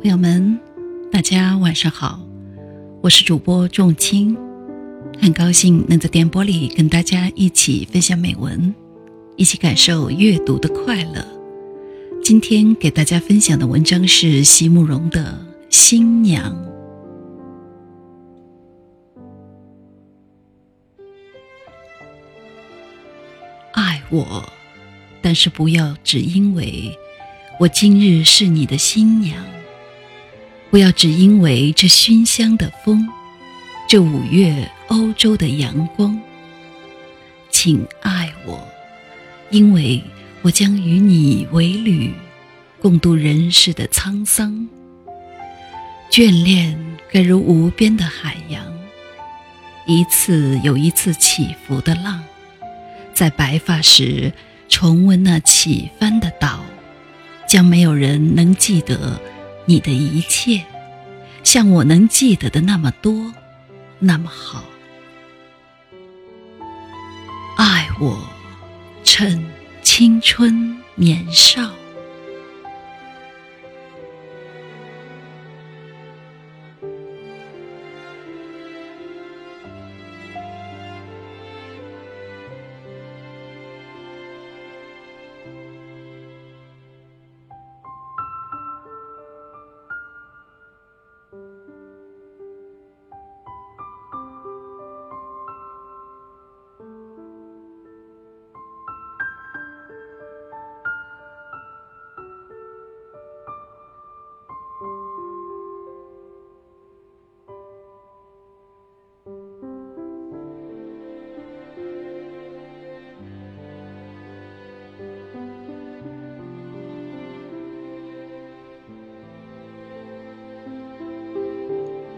朋友们，大家晚上好，我是主播仲青，很高兴能在电波里跟大家一起分享美文，一起感受阅读的快乐。今天给大家分享的文章是席慕容的《新娘》。爱我，但是不要只因为我今日是你的新娘。不要只因为这熏香的风，这五月欧洲的阳光，请爱我，因为我将与你为侣，共度人世的沧桑。眷恋该如无边的海洋，一次又一次起伏的浪，在白发时重温那起帆的岛，将没有人能记得。你的一切，像我能记得的那么多，那么好。爱我，趁青春年少。